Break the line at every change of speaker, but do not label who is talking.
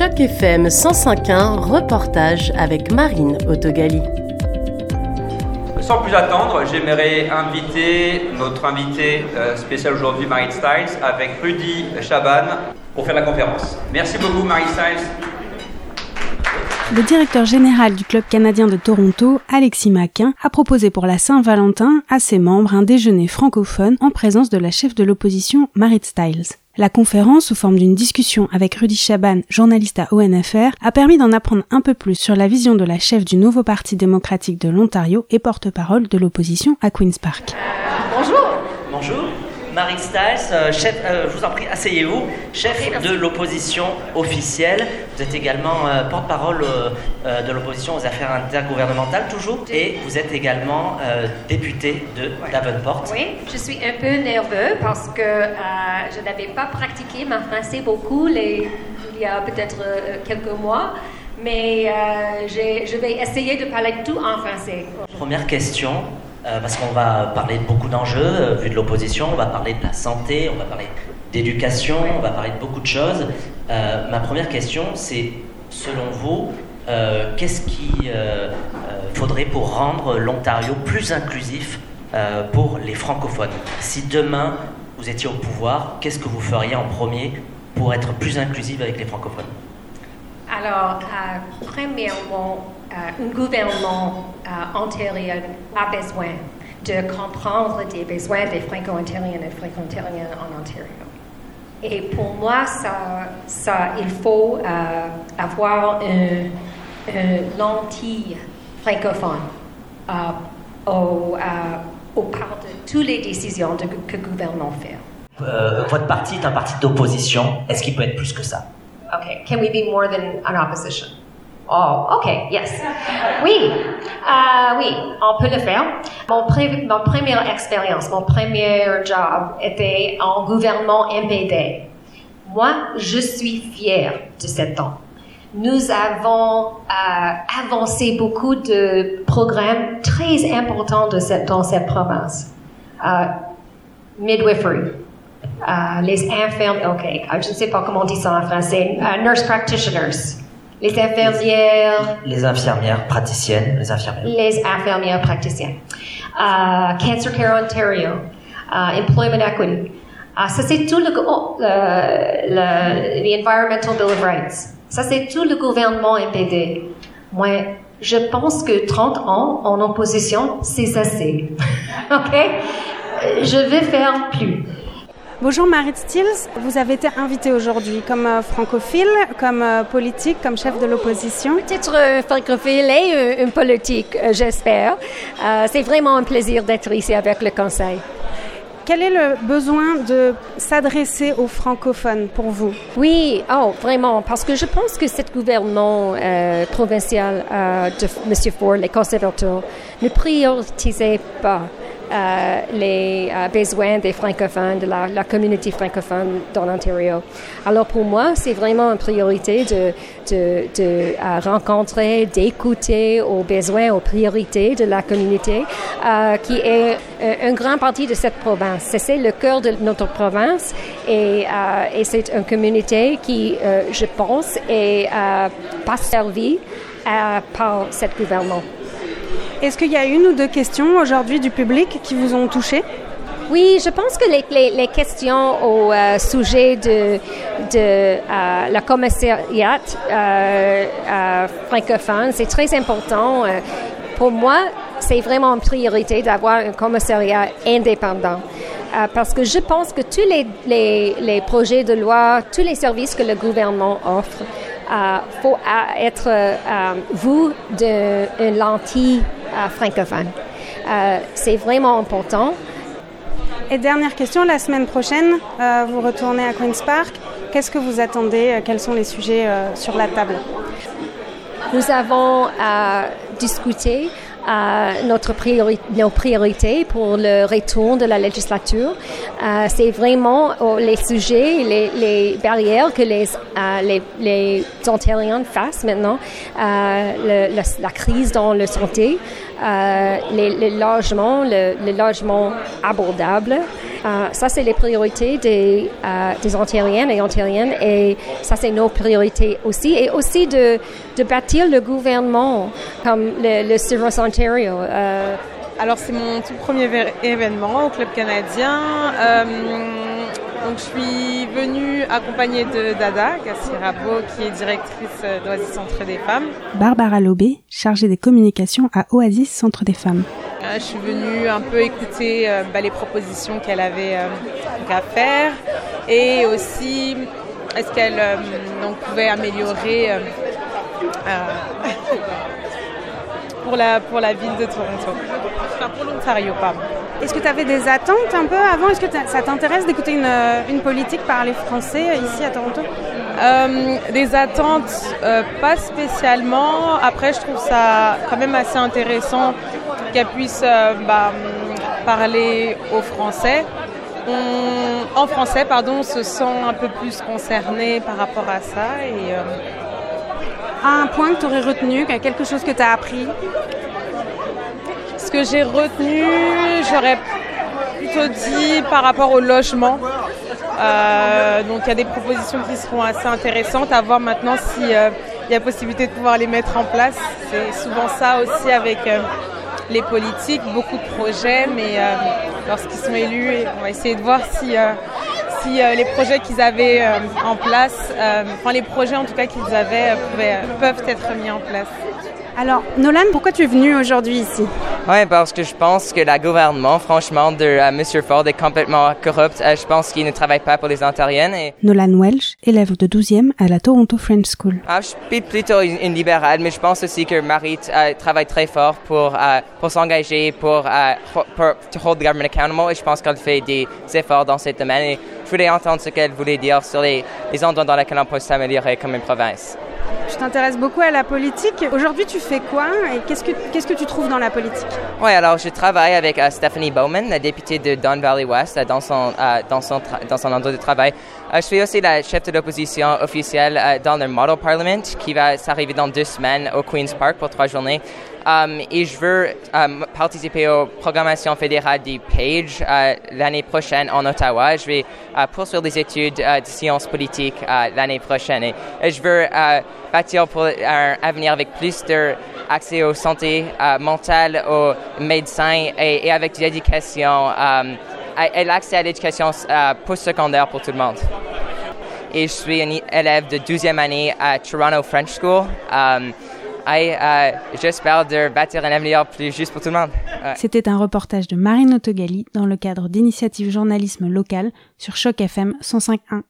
Choc FM 105.1, reportage avec Marine Autogali.
Sans plus attendre, j'aimerais inviter notre invité euh, spécial aujourd'hui, Marine Styles, avec Rudy Chaban pour faire la conférence. Merci beaucoup, Marine Styles.
Le directeur général du Club canadien de Toronto, Alexis Maquin, a proposé pour la Saint-Valentin à ses membres un déjeuner francophone en présence de la chef de l'opposition, Marit Stiles. La conférence, sous forme d'une discussion avec Rudy Chaban, journaliste à ONFR, a permis d'en apprendre un peu plus sur la vision de la chef du nouveau Parti démocratique de l'Ontario et porte-parole de l'opposition à Queen's Park.
Bonjour.
Bonjour. Marie Stiles, euh, chef, euh, je vous en prie, asseyez-vous, chef de l'opposition officielle. Vous êtes également euh, porte-parole de l'opposition aux affaires intergouvernementales, toujours, et vous êtes également député de Davenport.
Oui, je suis un peu nerveux parce que je n'avais pas pratiqué ma français beaucoup les, il y a peut-être quelques mois. Mais je vais essayer de parler tout en français.
Première question, euh, parce qu'on va parler de beaucoup d'enjeux, euh, vu de l'opposition, on va parler de la santé, on va parler d'éducation, on va parler de beaucoup de choses. Euh, ma première question, c'est, selon vous, qu'est-ce qu'il faudrait pour rendre l'Ontario plus inclusif pour les francophones? Si demain, vous étiez au pouvoir, qu'est-ce que vous feriez en premier pour être plus inclusif avec les francophones?
Alors, premièrement, un gouvernement euh, ontarien a besoin de comprendre les besoins des franco-ontariens et franco-ontariennes en Ontario. Et pour moi, ça, ça il faut euh, avoir une, lentille francophone au, au part de toutes les décisions que le gouvernement fait.
votre parti est un parti d'opposition. Est-ce qu'il peut être plus que ça?
Okay, can we be more than an opposition? Oh, OK, yes. Oui, euh, oui, on peut le faire. Mon, première expérience, mon premier job était en gouvernement MPD. Moi, je suis fière de cet temps. Nous avons euh, avancé beaucoup de programmes très importants de cette, dans cette province. Euh, midwifery, les infirmiers, OK, je ne sais pas comment on dit ça en français, nurse practitioners. Les infirmières.
Les infirmières praticiennes. Les infirmières.
Les infirmières praticiennes. Uh, Cancer Care Ontario. Uh, employment Equity. Uh, ça, c'est tout le, oh, le, le, Environmental Bill of Rights. Ça, c'est tout le gouvernement MPD. Moi, je pense que 30 ans en opposition, c'est assez. OK? Je vais faire plus.
Bonjour Marit Stills, vous avez été invitée aujourd'hui comme euh, francophile, comme euh, politique, comme chef de l'opposition.
Peut-être euh, francophile et une politique, j'espère. c'est vraiment un plaisir d'être ici avec le Conseil.
Quel est le besoin de s'adresser aux francophones pour vous?
Oui, oh, vraiment, parce que je pense que ce gouvernement provincial de M. Ford, les conservateurs, ne prioritisait pas euh, les euh, besoins des francophones, de la, communauté francophone dans l'Ontario. Alors pour moi, c'est vraiment une priorité de, de, de euh, rencontrer, d'écouter aux besoins, aux priorités de la communauté, qui est une grande partie de cette province. C'est le cœur de notre province et, et c'est une communauté qui, je pense, est pas servie par ce gouvernement.
Est-ce qu'il y a une ou deux questions aujourd'hui du public qui vous ont touché
oui, je pense que les, questions au euh, sujet de, euh, la commissariat euh, francophone, c'est très important. pour moi, c'est vraiment une priorité d'avoir un commissariat indépendant. parce que je pense que tous les, projets de loi, tous les services que le gouvernement offre, faut être vous d'une lentille francophone. Euh, c'est vraiment important.
Et dernière question, la semaine prochaine, euh, vous retournez à Queen's Park. Qu'est-ce que vous attendez? Euh, Quels sont les sujets sur la table?
Nous avons discuté notre nos priorités pour le retour de la législature. Euh, c'est vraiment oh, les sujets, les, les barrières que les, euh, les, les Ontariens fassent maintenant, euh, le, la, crise dans la santé, les, logements, le, logement abordable. ça, c'est les priorités des, des Ontariennes et Ontariennes et ça, c'est nos priorités aussi. Et aussi de, de bâtir le gouvernement comme le, le Service Ontario.
Alors, c'est mon tout premier événement au Club canadien. Donc je suis venue accompagnée de Dada Gassirabo, qui est directrice d'Oasis Centre des Femmes.
Barbara Lobé, chargée des communications à Oasis Centre des Femmes.
Euh, je suis venue un peu écouter euh, bah, les propositions qu'elle avait euh, à faire et aussi est-ce qu'elle pouvait améliorer pour, la, pour la ville de Toronto. Enfin, pour l'Ontario, pardon.
Est-ce que tu avais des attentes un peu avant? Est-ce que ça t'intéresse d'écouter une, euh, une, politique parler français euh, ici à Toronto?
Euh, Des attentes, pas spécialement. Après, je trouve ça quand même assez intéressant qu'elle puisse bah, parler au français. en français, pardon, on se sent un peu plus concerné par rapport à ça. Et,
un point que tu aurais retenu, quelque chose que tu as appris?
Ce que j'ai retenu, j'aurais plutôt dit par rapport au logement. Euh, donc il y a des propositions qui seront assez intéressantes à voir maintenant s'il euh, y a possibilité de pouvoir les mettre en place. C'est souvent ça aussi avec euh, les politiques, beaucoup de projets, mais lorsqu'ils sont élus, on va essayer de voir si, si les projets qu'ils avaient en place, enfin les projets en tout cas qu'ils avaient peuvent être mis en place.
Alors, Nolan, pourquoi tu es venu aujourd'hui ici?
Oui, parce que je pense que le gouvernement, franchement, de euh, M. Ford est complètement corrupt. Euh, je pense qu'il ne travaille pas pour les Ontariennes. Et...
Nolan Welsh, élève de 12e à la Toronto French School.
Ah, je suis plutôt une, libérale, mais je pense aussi que Marie euh, travaille très fort pour, pour s'engager, pour, pour, hold the government accountable, et je pense qu'elle fait des efforts dans ce domaine. Et je voulais entendre ce qu'elle voulait dire sur les, les endroits dans lesquels on peut s'améliorer comme une province.
Je t'intéresse beaucoup à la politique. Aujourd'hui, tu fais quoi et qu'est-ce que, que tu trouves dans la politique?
Oui, alors je travaille avec euh, Stephanie Bowman, la députée de Don Valley West, euh, dans son, euh, dans son, dans son endroit de travail. je suis aussi la chef de l'opposition officielle dans le Model Parliament qui va s'arriver dans deux semaines au Queen's Park pour trois journées. Um, et je veux um, participer aux programmations fédérales du PAGE uh, l'année prochaine en Ottawa. Je vais uh, poursuivre des études uh, de sciences politiques l'année prochaine. Et, je veux bâtir pour un avenir avec plus d'accès aux santé mentale, aux médecins et, avec l'éducation um, et l'accès à l'éducation postsecondaire pour tout le monde et je suis un élève de 12e année à Toronto French School. Euh, de bâtir un plus juste pour tout le monde.
C'était un reportage de Marine Autogali dans le cadre d'initiatives journalisme local sur Choc FM 105.1.